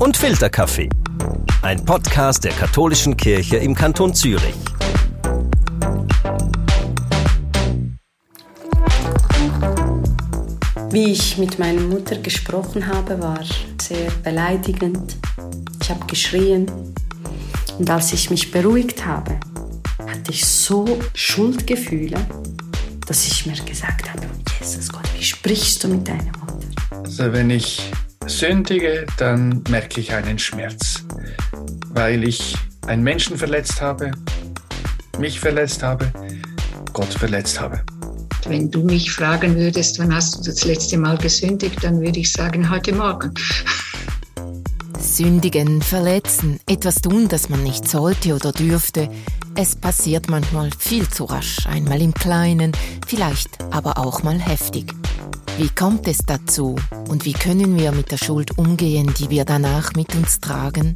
und Filterkaffee. Ein Podcast der katholischen Kirche im Kanton Zürich. Wie ich mit meiner Mutter gesprochen habe, war sehr beleidigend. Ich habe geschrien. Und als ich mich beruhigt habe, hatte ich so Schuldgefühle, dass ich mir gesagt habe, Jesus Gott, wie sprichst du mit deiner Mutter? Also wenn ich sündige, dann merke ich einen Schmerz, weil ich einen Menschen verletzt habe, mich verletzt habe, Gott verletzt habe. Wenn du mich fragen würdest, wann hast du das letzte Mal gesündigt, dann würde ich sagen, heute Morgen. Sündigen, verletzen, etwas tun, das man nicht sollte oder dürfte. Es passiert manchmal viel zu rasch, einmal im Kleinen, vielleicht aber auch mal heftig. Wie kommt es dazu und wie können wir mit der Schuld umgehen, die wir danach mit uns tragen?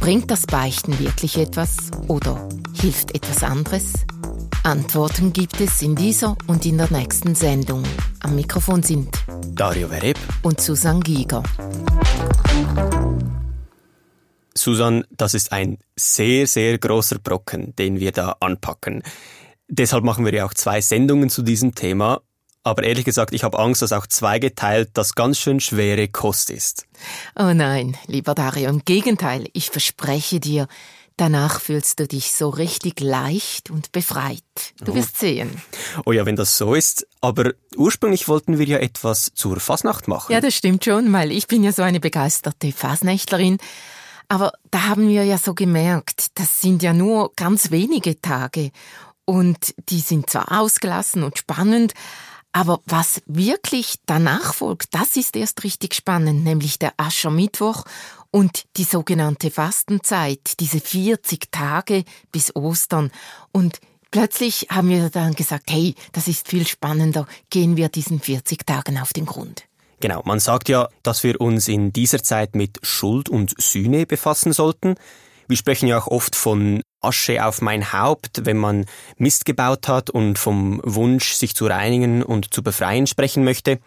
Bringt das Beichten wirklich etwas oder hilft etwas anderes? Antworten gibt es in dieser und in der nächsten Sendung. Am Mikrofon sind Dario Vereb und Susan Giger. Susan, das ist ein sehr, sehr großer Brocken, den wir da anpacken. Deshalb machen wir ja auch zwei Sendungen zu diesem Thema. Aber ehrlich gesagt, ich habe Angst, dass auch zweigeteilt das ganz schön schwere Kost ist. Oh nein, lieber Dario, im Gegenteil, ich verspreche dir, danach fühlst du dich so richtig leicht und befreit. Du oh. wirst sehen. Oh ja, wenn das so ist. Aber ursprünglich wollten wir ja etwas zur Fasnacht machen. Ja, das stimmt schon, weil ich bin ja so eine begeisterte Fasnächtlerin. Aber da haben wir ja so gemerkt, das sind ja nur ganz wenige Tage. Und die sind zwar ausgelassen und spannend, aber was wirklich danach folgt, das ist erst richtig spannend, nämlich der Aschermittwoch und die sogenannte Fastenzeit, diese 40 Tage bis Ostern. Und plötzlich haben wir dann gesagt, hey, das ist viel spannender, gehen wir diesen 40 Tagen auf den Grund. Genau, man sagt ja, dass wir uns in dieser Zeit mit Schuld und Sühne befassen sollten. Wir sprechen ja auch oft von Asche auf mein Haupt, wenn man Mist gebaut hat und vom Wunsch, sich zu reinigen und zu befreien sprechen möchte.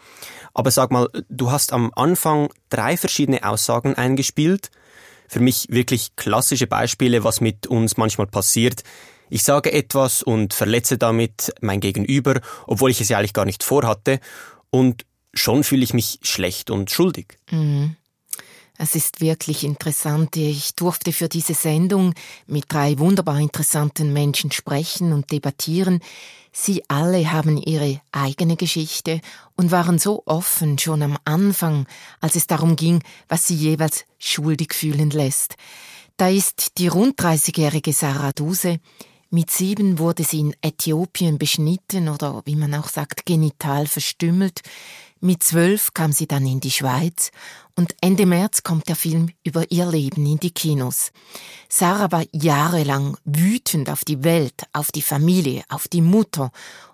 Aber sag mal, du hast am Anfang drei verschiedene Aussagen eingespielt. Für mich wirklich klassische Beispiele, was mit uns manchmal passiert. Ich sage etwas und verletze damit mein Gegenüber, obwohl ich es ja eigentlich gar nicht vorhatte. Und schon fühle ich mich schlecht und schuldig. Mhm. Es ist wirklich interessant. Ich durfte für diese Sendung mit drei wunderbar interessanten Menschen sprechen und debattieren. Sie alle haben ihre eigene Geschichte und waren so offen schon am Anfang, als es darum ging, was sie jeweils schuldig fühlen lässt. Da ist die rund 30-jährige Sarah Duse. Mit sieben wurde sie in Äthiopien beschnitten oder wie man auch sagt, genital verstümmelt. Mit zwölf kam sie dann in die Schweiz und Ende März kommt der Film über ihr Leben in die Kinos. Sarah war jahrelang wütend auf die Welt, auf die Familie, auf die Mutter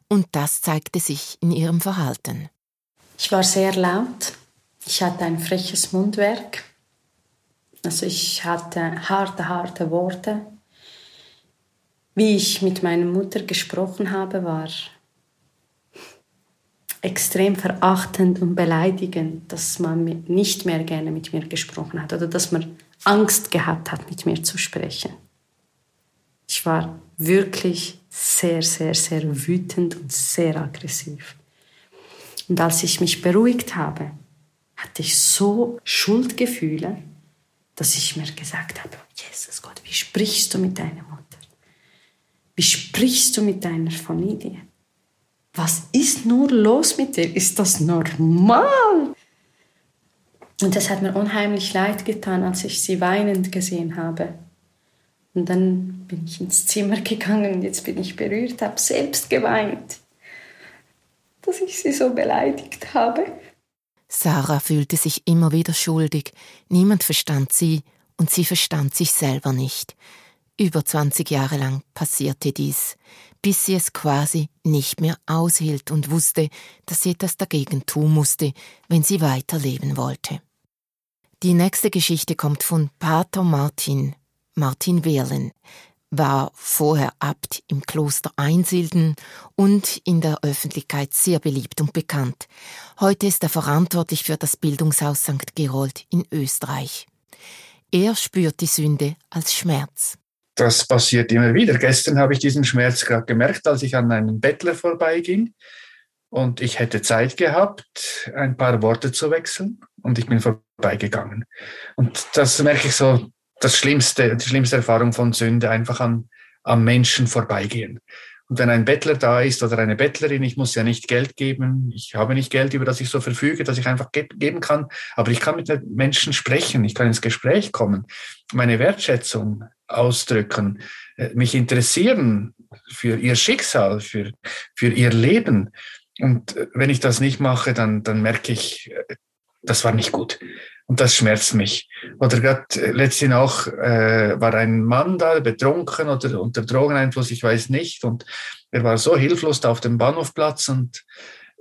und das zeigte sich in ihrem Verhalten. Ich war sehr laut. Ich hatte ein freches Mundwerk. Also ich hatte harte, harte Worte. Wie ich mit meiner Mutter gesprochen habe, war extrem verachtend und beleidigend, dass man nicht mehr gerne mit mir gesprochen hat oder dass man Angst gehabt hat, mit mir zu sprechen. Ich war wirklich sehr, sehr, sehr wütend und sehr aggressiv. Und als ich mich beruhigt habe, hatte ich so Schuldgefühle, dass ich mir gesagt habe, Jesus Gott, wie sprichst du mit deiner Mutter? Wie sprichst du mit deiner Familie? Was ist nur los mit dir? Ist das normal? Und das hat mir unheimlich leid getan, als ich sie weinend gesehen habe. Und dann bin ich ins Zimmer gegangen und jetzt bin ich berührt, habe selbst geweint, dass ich sie so beleidigt habe. Sarah fühlte sich immer wieder schuldig. Niemand verstand sie und sie verstand sich selber nicht. Über 20 Jahre lang passierte dies bis sie es quasi nicht mehr aushielt und wusste, dass sie etwas dagegen tun musste, wenn sie weiterleben wollte. Die nächste Geschichte kommt von Pater Martin. Martin Wehrlen war vorher Abt im Kloster Einsilden und in der Öffentlichkeit sehr beliebt und bekannt. Heute ist er verantwortlich für das Bildungshaus St. Gerold in Österreich. Er spürt die Sünde als Schmerz. Das passiert immer wieder. Gestern habe ich diesen Schmerz gerade gemerkt, als ich an einen Bettler vorbeiging und ich hätte Zeit gehabt, ein paar Worte zu wechseln und ich bin vorbeigegangen. Und das merke ich so, das Schlimmste, die schlimmste Erfahrung von Sünde, einfach an, am Menschen vorbeigehen. Und wenn ein Bettler da ist oder eine Bettlerin, ich muss ja nicht Geld geben, ich habe nicht Geld, über das ich so verfüge, dass ich einfach ge geben kann, aber ich kann mit Menschen sprechen, ich kann ins Gespräch kommen, meine Wertschätzung ausdrücken, äh, mich interessieren für ihr Schicksal, für, für ihr Leben. Und äh, wenn ich das nicht mache, dann, dann merke ich, äh, das war nicht gut. Und das schmerzt mich. Oder gerade letztens auch äh, war ein Mann da, betrunken oder unter Drogeneinfluss, ich weiß nicht. Und er war so hilflos da auf dem Bahnhofplatz und,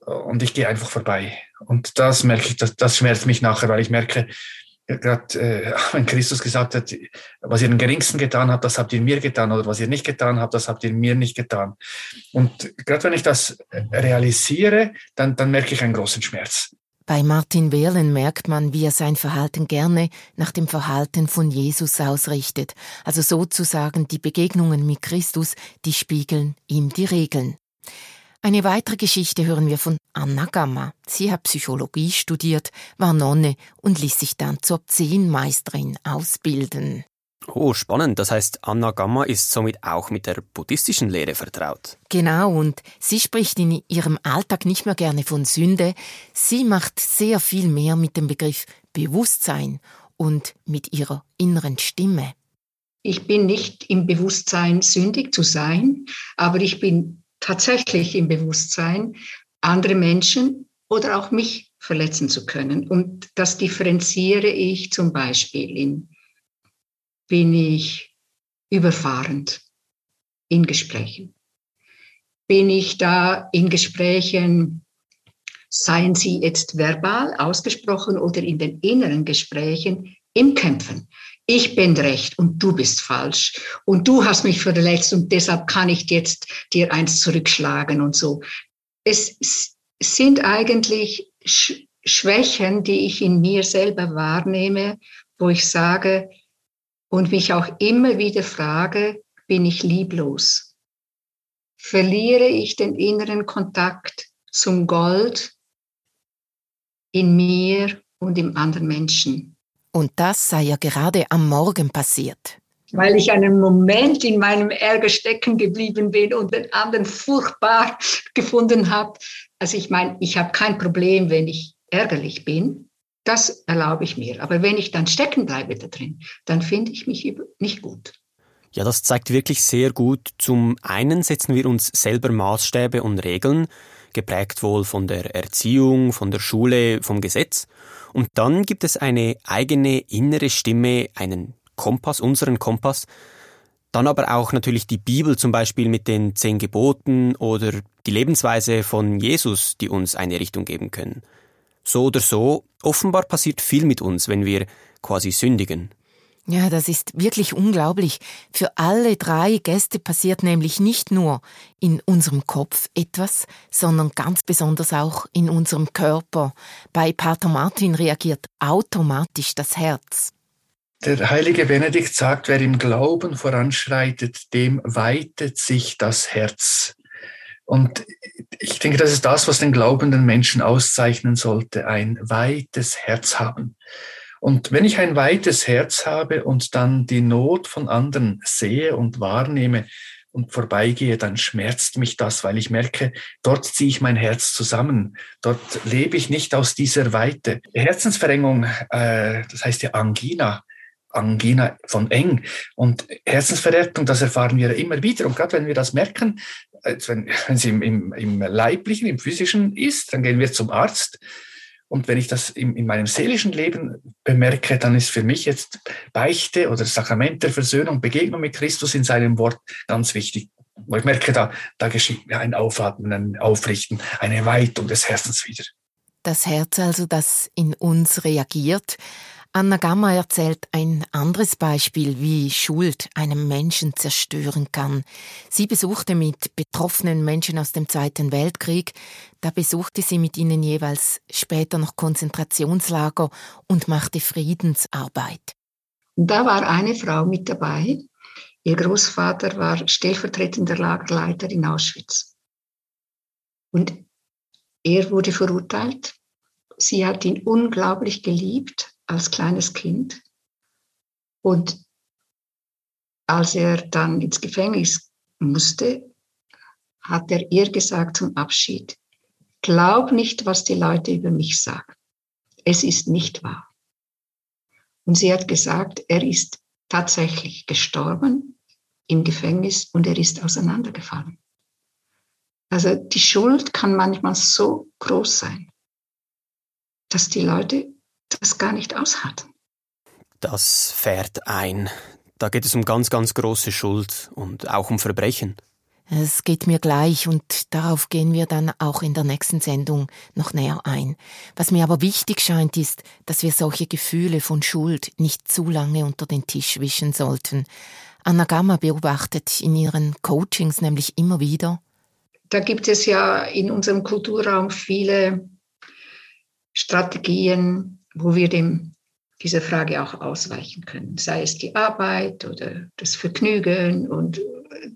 und ich gehe einfach vorbei. Und das merke ich, das, das schmerzt mich nachher, weil ich merke, gerade äh, wenn Christus gesagt hat, was ihr den Geringsten getan habt, das habt ihr mir getan, oder was ihr nicht getan habt, das habt ihr mir nicht getan. Und gerade wenn ich das realisiere, dann, dann merke ich einen großen Schmerz. Bei Martin Wehrlen merkt man, wie er sein Verhalten gerne nach dem Verhalten von Jesus ausrichtet. Also sozusagen die Begegnungen mit Christus, die spiegeln ihm die Regeln. Eine weitere Geschichte hören wir von Anna Gamma. Sie hat Psychologie studiert, war Nonne und ließ sich dann zur Zehnmeisterin ausbilden. Oh, spannend. Das heißt, Anna Gamma ist somit auch mit der buddhistischen Lehre vertraut. Genau, und sie spricht in ihrem Alltag nicht mehr gerne von Sünde. Sie macht sehr viel mehr mit dem Begriff Bewusstsein und mit ihrer inneren Stimme. Ich bin nicht im Bewusstsein, sündig zu sein, aber ich bin tatsächlich im Bewusstsein, andere Menschen oder auch mich verletzen zu können. Und das differenziere ich zum Beispiel in bin ich überfahrend in Gesprächen. Bin ich da in Gesprächen, seien sie jetzt verbal ausgesprochen oder in den inneren Gesprächen, im Kämpfen. Ich bin recht und du bist falsch und du hast mich verletzt und deshalb kann ich jetzt dir eins zurückschlagen und so. Es sind eigentlich Schwächen, die ich in mir selber wahrnehme, wo ich sage, und mich auch immer wieder frage, bin ich lieblos? Verliere ich den inneren Kontakt zum Gold in mir und im anderen Menschen? Und das sei ja gerade am Morgen passiert. Weil ich einen Moment in meinem Ärger stecken geblieben bin und den anderen furchtbar gefunden habe. Also ich meine, ich habe kein Problem, wenn ich ärgerlich bin. Das erlaube ich mir. Aber wenn ich dann stecken bleibe da drin, dann finde ich mich nicht gut. Ja, das zeigt wirklich sehr gut. Zum einen setzen wir uns selber Maßstäbe und Regeln, geprägt wohl von der Erziehung, von der Schule, vom Gesetz. Und dann gibt es eine eigene innere Stimme, einen Kompass, unseren Kompass. Dann aber auch natürlich die Bibel zum Beispiel mit den zehn Geboten oder die Lebensweise von Jesus, die uns eine Richtung geben können. So oder so, offenbar passiert viel mit uns, wenn wir quasi sündigen. Ja, das ist wirklich unglaublich. Für alle drei Gäste passiert nämlich nicht nur in unserem Kopf etwas, sondern ganz besonders auch in unserem Körper. Bei Pater Martin reagiert automatisch das Herz. Der heilige Benedikt sagt, wer im Glauben voranschreitet, dem weitet sich das Herz. Und ich denke, das ist das, was den glaubenden Menschen auszeichnen sollte, ein weites Herz haben. Und wenn ich ein weites Herz habe und dann die Not von anderen sehe und wahrnehme und vorbeigehe, dann schmerzt mich das, weil ich merke, dort ziehe ich mein Herz zusammen. Dort lebe ich nicht aus dieser Weite. Herzensverengung, äh, das heißt ja Angina, Angina von eng. Und Herzensverhärtung, das erfahren wir immer wieder. Und gerade wenn wir das merken, wenn, wenn es im, im, im leiblichen, im physischen ist, dann gehen wir zum Arzt. Und wenn ich das in, in meinem seelischen Leben bemerke, dann ist für mich jetzt Beichte oder Sakrament der Versöhnung, Begegnung mit Christus in seinem Wort ganz wichtig. Wo ich merke, da, da geschieht mir ein Aufatmen, ein Aufrichten, eine Weitung des Herzens wieder. Das Herz also, das in uns reagiert, Anna Gamma erzählt ein anderes Beispiel, wie Schuld einem Menschen zerstören kann. Sie besuchte mit betroffenen Menschen aus dem Zweiten Weltkrieg, da besuchte sie mit ihnen jeweils später noch Konzentrationslager und machte Friedensarbeit. Da war eine Frau mit dabei. Ihr Großvater war stellvertretender Lagerleiter in Auschwitz. Und er wurde verurteilt. Sie hat ihn unglaublich geliebt als kleines Kind. Und als er dann ins Gefängnis musste, hat er ihr gesagt zum Abschied, glaub nicht, was die Leute über mich sagen. Es ist nicht wahr. Und sie hat gesagt, er ist tatsächlich gestorben im Gefängnis und er ist auseinandergefallen. Also die Schuld kann manchmal so groß sein, dass die Leute das gar nicht aushalten. Das fährt ein. Da geht es um ganz, ganz große Schuld und auch um Verbrechen. Es geht mir gleich und darauf gehen wir dann auch in der nächsten Sendung noch näher ein. Was mir aber wichtig scheint, ist, dass wir solche Gefühle von Schuld nicht zu lange unter den Tisch wischen sollten. Anna Gamma beobachtet in ihren Coachings nämlich immer wieder. Da gibt es ja in unserem Kulturraum viele Strategien, wo wir dem dieser Frage auch ausweichen können. Sei es die Arbeit oder das Vergnügen und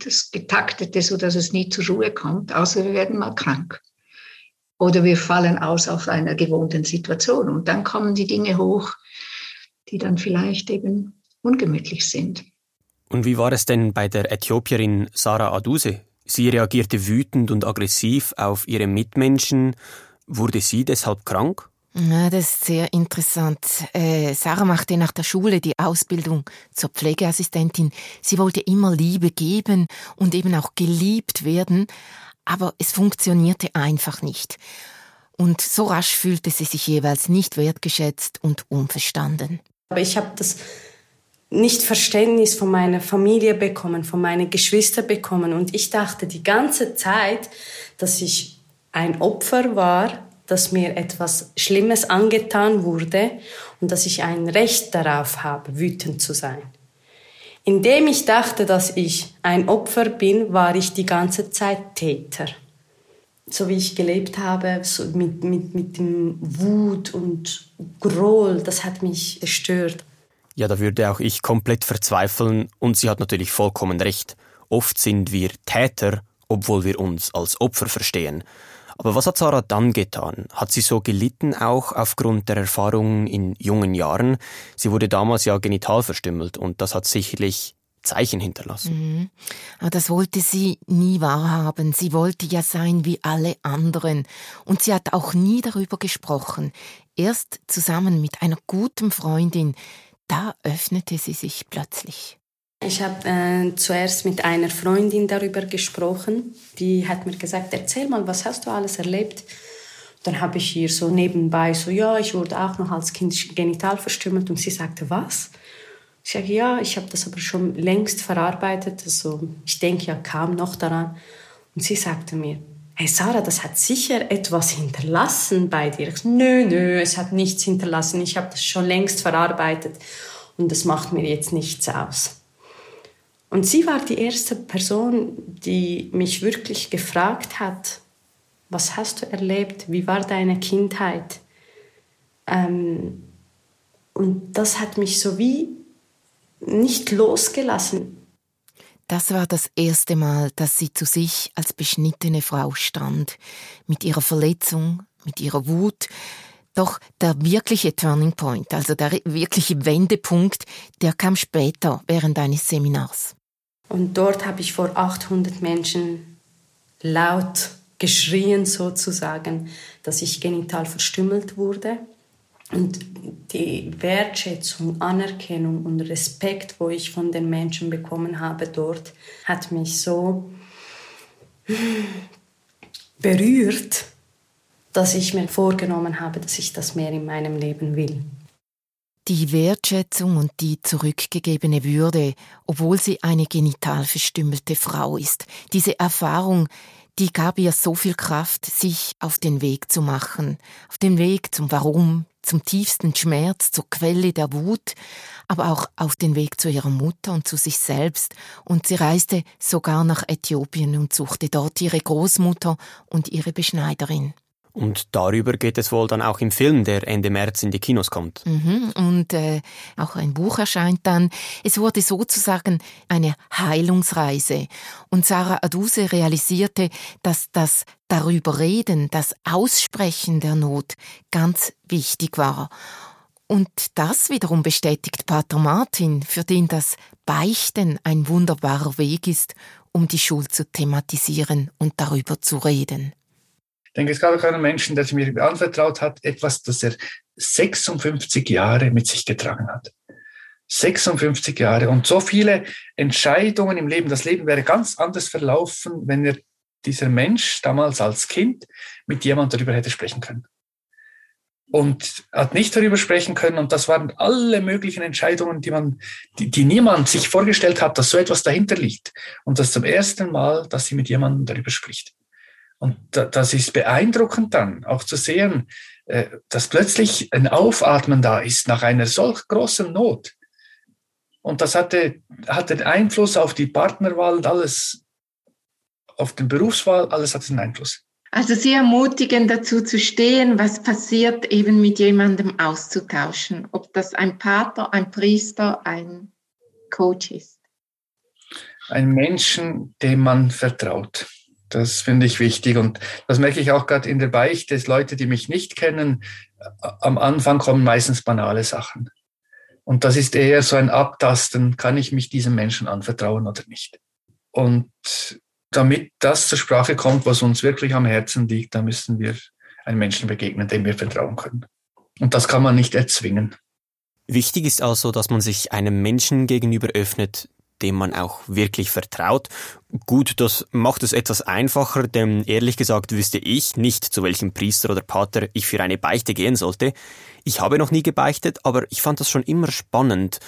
das Getaktete, sodass es nie zur Ruhe kommt, außer wir werden mal krank. Oder wir fallen aus auf einer gewohnten Situation. Und dann kommen die Dinge hoch, die dann vielleicht eben ungemütlich sind. Und wie war es denn bei der Äthiopierin Sarah Aduse? Sie reagierte wütend und aggressiv auf ihre Mitmenschen. Wurde sie deshalb krank? Ja, das ist sehr interessant. Äh, Sarah machte nach der Schule die Ausbildung zur Pflegeassistentin. Sie wollte immer Liebe geben und eben auch geliebt werden, aber es funktionierte einfach nicht. Und so rasch fühlte sie sich jeweils nicht wertgeschätzt und unverstanden. Aber ich habe das nicht Verständnis von meiner Familie bekommen, von meinen Geschwistern bekommen. Und ich dachte die ganze Zeit, dass ich ein Opfer war dass mir etwas Schlimmes angetan wurde und dass ich ein Recht darauf habe, wütend zu sein. Indem ich dachte, dass ich ein Opfer bin, war ich die ganze Zeit Täter. So wie ich gelebt habe, so mit, mit, mit dem Wut und Groll, das hat mich gestört. Ja, da würde auch ich komplett verzweifeln und sie hat natürlich vollkommen recht. Oft sind wir Täter, obwohl wir uns als Opfer verstehen. Aber was hat Sarah dann getan? Hat sie so gelitten auch aufgrund der Erfahrungen in jungen Jahren? Sie wurde damals ja genital verstümmelt und das hat sicherlich Zeichen hinterlassen. Mhm. Aber das wollte sie nie wahrhaben. Sie wollte ja sein wie alle anderen. Und sie hat auch nie darüber gesprochen. Erst zusammen mit einer guten Freundin, da öffnete sie sich plötzlich. Ich habe äh, zuerst mit einer Freundin darüber gesprochen. Die hat mir gesagt, erzähl mal, was hast du alles erlebt? Dann habe ich ihr so nebenbei so, ja, ich wurde auch noch als Kind genital verstümmelt. Und sie sagte, was? Ich sage, ja, ich habe das aber schon längst verarbeitet. Also ich denke ja kaum noch daran. Und sie sagte mir, hey Sarah, das hat sicher etwas hinterlassen bei dir. Ich, nö, nö, es hat nichts hinterlassen. Ich habe das schon längst verarbeitet und das macht mir jetzt nichts aus. Und sie war die erste Person, die mich wirklich gefragt hat, was hast du erlebt, wie war deine Kindheit? Ähm, und das hat mich so wie nicht losgelassen. Das war das erste Mal, dass sie zu sich als beschnittene Frau stand, mit ihrer Verletzung, mit ihrer Wut. Doch der wirkliche Turning Point, also der wirkliche Wendepunkt, der kam später während eines Seminars. Und dort habe ich vor 800 Menschen laut geschrien sozusagen, dass ich genital verstümmelt wurde. Und die Wertschätzung, Anerkennung und Respekt, wo ich von den Menschen bekommen habe dort, hat mich so berührt, dass ich mir vorgenommen habe, dass ich das mehr in meinem Leben will. Die Wertschätzung und die zurückgegebene Würde, obwohl sie eine genital verstümmelte Frau ist, diese Erfahrung, die gab ihr so viel Kraft, sich auf den Weg zu machen, auf den Weg zum Warum, zum tiefsten Schmerz, zur Quelle der Wut, aber auch auf den Weg zu ihrer Mutter und zu sich selbst, und sie reiste sogar nach Äthiopien und suchte dort ihre Großmutter und ihre Beschneiderin. Und darüber geht es wohl dann auch im Film, der Ende März in die Kinos kommt. Mhm. Und äh, auch ein Buch erscheint dann. Es wurde sozusagen eine Heilungsreise. Und Sarah Aduse realisierte, dass das darüber reden, das Aussprechen der Not ganz wichtig war. Und das wiederum bestätigt Pater Martin, für den das Beichten ein wunderbarer Weg ist, um die Schuld zu thematisieren und darüber zu reden. Denke, es gab auch einen Menschen, der sich mir anvertraut hat, etwas, das er 56 Jahre mit sich getragen hat. 56 Jahre und so viele Entscheidungen im Leben. Das Leben wäre ganz anders verlaufen, wenn er dieser Mensch damals als Kind mit jemand darüber hätte sprechen können. Und hat nicht darüber sprechen können. Und das waren alle möglichen Entscheidungen, die man, die, die niemand sich vorgestellt hat, dass so etwas dahinter liegt. Und das zum ersten Mal, dass sie mit jemandem darüber spricht. Und das ist beeindruckend dann, auch zu sehen, äh, dass plötzlich ein Aufatmen da ist nach einer solch großen Not. Und das hatte, hatte Einfluss auf die Partnerwahl und alles, auf den Berufswahl, alles hat einen Einfluss. Also Sie ermutigen dazu zu stehen, was passiert, eben mit jemandem auszutauschen, ob das ein Pater, ein Priester, ein Coach ist. Ein Menschen, dem man vertraut. Das finde ich wichtig und das merke ich auch gerade in der Beichte. Leute, die mich nicht kennen, am Anfang kommen meistens banale Sachen. Und das ist eher so ein Abtasten, kann ich mich diesem Menschen anvertrauen oder nicht. Und damit das zur Sprache kommt, was uns wirklich am Herzen liegt, da müssen wir einem Menschen begegnen, dem wir vertrauen können. Und das kann man nicht erzwingen. Wichtig ist also, dass man sich einem Menschen gegenüber öffnet, dem man auch wirklich vertraut. Gut, das macht es etwas einfacher, denn ehrlich gesagt wüsste ich nicht, zu welchem Priester oder Pater ich für eine Beichte gehen sollte. Ich habe noch nie gebeichtet, aber ich fand das schon immer spannend.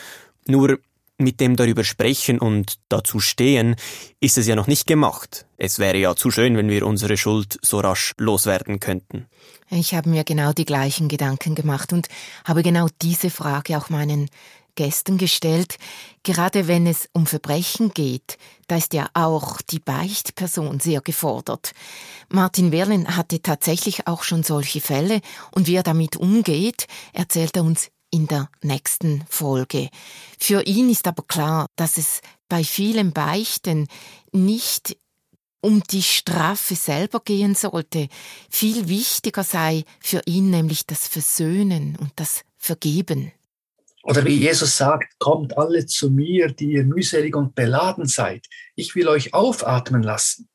Nur mit dem darüber sprechen und dazu stehen, ist es ja noch nicht gemacht. Es wäre ja zu schön, wenn wir unsere Schuld so rasch loswerden könnten. Ich habe mir genau die gleichen Gedanken gemacht und habe genau diese Frage auch meinen Gästen gestellt, gerade wenn es um Verbrechen geht, da ist ja auch die Beichtperson sehr gefordert. Martin Werlin hatte tatsächlich auch schon solche Fälle und wie er damit umgeht, erzählt er uns in der nächsten Folge. Für ihn ist aber klar, dass es bei vielen Beichten nicht um die Strafe selber gehen sollte. Viel wichtiger sei für ihn nämlich das Versöhnen und das Vergeben. Oder wie Jesus sagt, kommt alle zu mir, die ihr mühselig und beladen seid. Ich will euch aufatmen lassen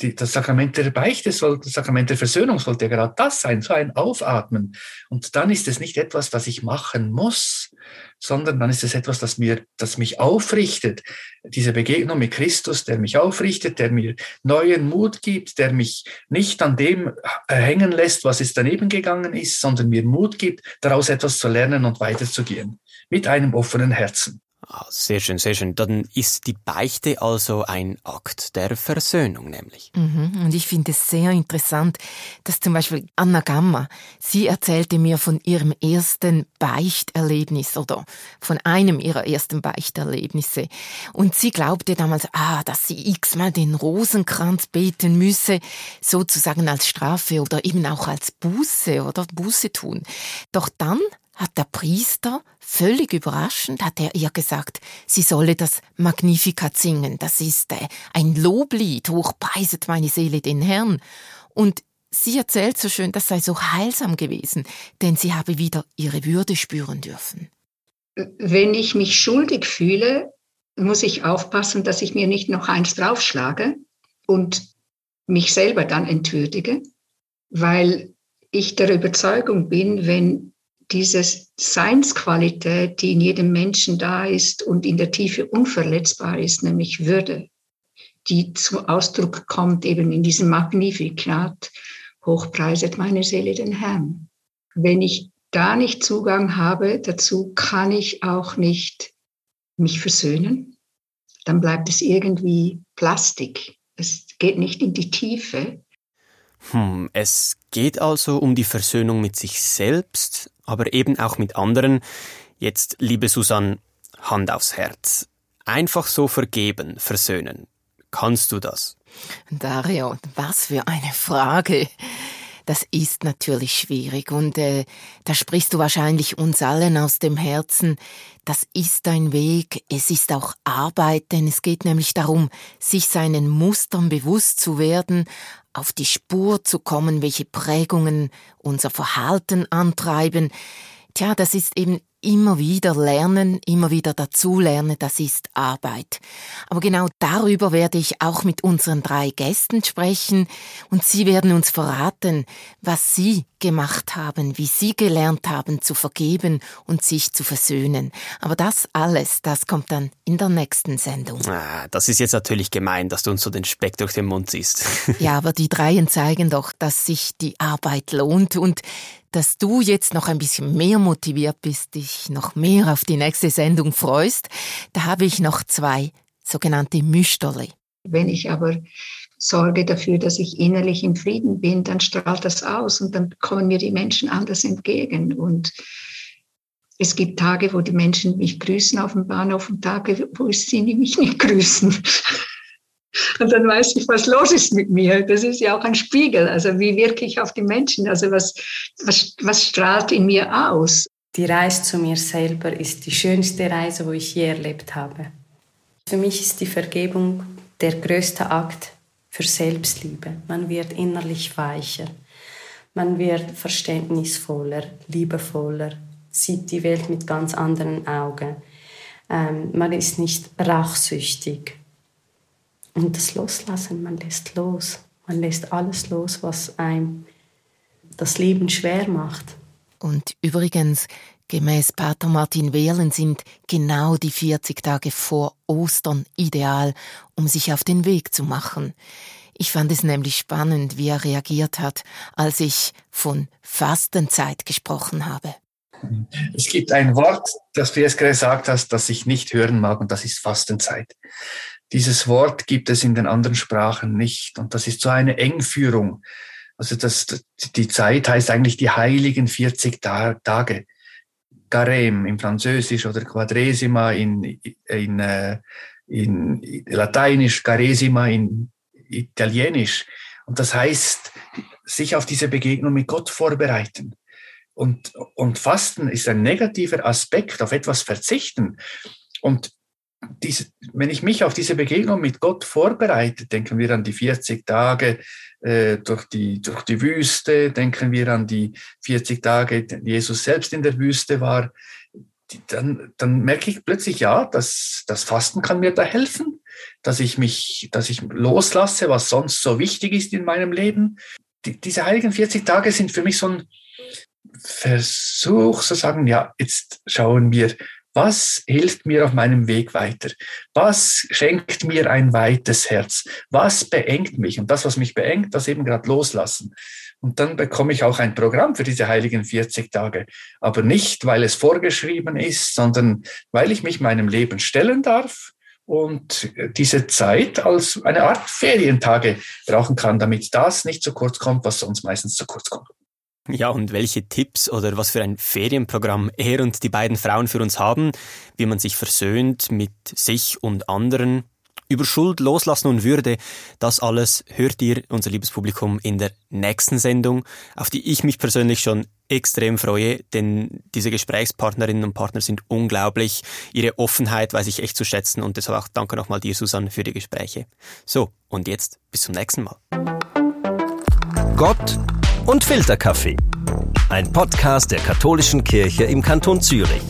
die, das Sakrament der Beichte soll, das Sakrament der Versöhnung sollte ja gerade das sein, so ein Aufatmen. Und dann ist es nicht etwas, was ich machen muss, sondern dann ist es etwas, das mir, das mich aufrichtet. Diese Begegnung mit Christus, der mich aufrichtet, der mir neuen Mut gibt, der mich nicht an dem hängen lässt, was es daneben gegangen ist, sondern mir Mut gibt, daraus etwas zu lernen und weiterzugehen. Mit einem offenen Herzen. Ah, sehr schön, sehr schön. Dann ist die Beichte also ein Akt der Versöhnung, nämlich. Mhm. Und ich finde es sehr interessant, dass zum Beispiel Anna Gamma, sie erzählte mir von ihrem ersten Beichterlebnis oder von einem ihrer ersten Beichterlebnisse. Und sie glaubte damals, ah, dass sie x-mal den Rosenkranz beten müsse, sozusagen als Strafe oder eben auch als Buße oder Buße tun. Doch dann hat der Priester völlig überraschend hat er ihr gesagt, sie solle das Magnificat singen. Das ist äh, ein Loblied, hochpreiset meine Seele den Herrn. Und sie erzählt so schön, das sei so heilsam gewesen, denn sie habe wieder ihre Würde spüren dürfen. Wenn ich mich schuldig fühle, muss ich aufpassen, dass ich mir nicht noch eins draufschlage und mich selber dann entwürdige, weil ich der Überzeugung bin, wenn diese Seinsqualität, die in jedem Menschen da ist und in der Tiefe unverletzbar ist, nämlich Würde, die zum Ausdruck kommt eben in diesem Magnifikat, hochpreiset meine Seele den Herrn. Wenn ich da nicht Zugang habe, dazu kann ich auch nicht mich versöhnen. Dann bleibt es irgendwie Plastik. Es geht nicht in die Tiefe. Hm, es geht also um die Versöhnung mit sich selbst, aber eben auch mit anderen. Jetzt, liebe Susanne, Hand aufs Herz. Einfach so vergeben, versöhnen. Kannst du das? Dario, was für eine Frage. Das ist natürlich schwierig und äh, da sprichst du wahrscheinlich uns allen aus dem Herzen. Das ist ein Weg, es ist auch Arbeit, denn es geht nämlich darum, sich seinen Mustern bewusst zu werden, auf die Spur zu kommen, welche Prägungen unser Verhalten antreiben. Tja, das ist eben immer wieder lernen, immer wieder dazulernen, das ist Arbeit. Aber genau darüber werde ich auch mit unseren drei Gästen sprechen und sie werden uns verraten, was sie gemacht haben, wie sie gelernt haben zu vergeben und sich zu versöhnen. Aber das alles, das kommt dann in der nächsten Sendung. Ah, das ist jetzt natürlich gemein, dass du uns so den Speck durch den Mund siehst. ja, aber die Dreien zeigen doch, dass sich die Arbeit lohnt und dass du jetzt noch ein bisschen mehr motiviert bist, dich noch mehr auf die nächste Sendung freust. Da habe ich noch zwei sogenannte Müsterli. Wenn ich aber sorge dafür, dass ich innerlich im Frieden bin, dann strahlt das aus und dann kommen mir die Menschen anders entgegen. Und es gibt Tage, wo die Menschen mich grüßen auf dem Bahnhof und Tage, wo sie mich nicht grüßen. Und dann weiß ich, was los ist mit mir. Das ist ja auch ein Spiegel. Also wie wirke ich auf die Menschen? Also was, was, was strahlt in mir aus? Die Reise zu mir selber ist die schönste Reise, wo ich je erlebt habe. Für mich ist die Vergebung der größte Akt für Selbstliebe. Man wird innerlich weicher. Man wird verständnisvoller, liebevoller, sieht die Welt mit ganz anderen Augen. Ähm, man ist nicht rachsüchtig und das Loslassen, man lässt los. Man lässt alles los, was einem das Leben schwer macht. Und übrigens, gemäß Pater Martin Wehlen sind genau die 40 Tage vor Ostern ideal, um sich auf den Weg zu machen. Ich fand es nämlich spannend, wie er reagiert hat, als ich von Fastenzeit gesprochen habe. Es gibt ein Wort, das du jetzt gesagt hast, das ich nicht hören mag, und das ist Fastenzeit. Dieses Wort gibt es in den anderen Sprachen nicht. Und das ist so eine Engführung. Also das, die Zeit heißt eigentlich die heiligen 40 Tage. Carême im Französisch oder Quadresima in, in, äh, in Lateinisch, Caresima in Italienisch. Und das heißt, sich auf diese Begegnung mit Gott vorbereiten. Und, und Fasten ist ein negativer Aspekt, auf etwas verzichten. Und diese, wenn ich mich auf diese Begegnung mit Gott vorbereite, denken wir an die 40 Tage äh, durch, die, durch die Wüste, denken wir an die 40 Tage, die Jesus selbst in der Wüste war, die, dann, dann merke ich plötzlich, ja, dass das Fasten kann mir da helfen, dass ich mich, dass ich loslasse, was sonst so wichtig ist in meinem Leben. Die, diese heiligen 40 Tage sind für mich so ein Versuch zu sagen, ja, jetzt schauen wir, was hilft mir auf meinem Weg weiter? Was schenkt mir ein weites Herz? Was beengt mich? Und das, was mich beengt, das eben gerade loslassen. Und dann bekomme ich auch ein Programm für diese heiligen 40 Tage. Aber nicht, weil es vorgeschrieben ist, sondern weil ich mich meinem Leben stellen darf und diese Zeit als eine Art Ferientage brauchen kann, damit das nicht zu kurz kommt, was sonst meistens zu kurz kommt. Ja, und welche Tipps oder was für ein Ferienprogramm er und die beiden Frauen für uns haben, wie man sich versöhnt mit sich und anderen, über Schuld, Loslassen und Würde, das alles hört ihr, unser liebes Publikum, in der nächsten Sendung, auf die ich mich persönlich schon extrem freue, denn diese Gesprächspartnerinnen und Partner sind unglaublich. Ihre Offenheit weiß ich echt zu schätzen und deshalb auch danke nochmal dir, Susan, für die Gespräche. So, und jetzt bis zum nächsten Mal. Gott und Filterkaffee. Ein Podcast der Katholischen Kirche im Kanton Zürich.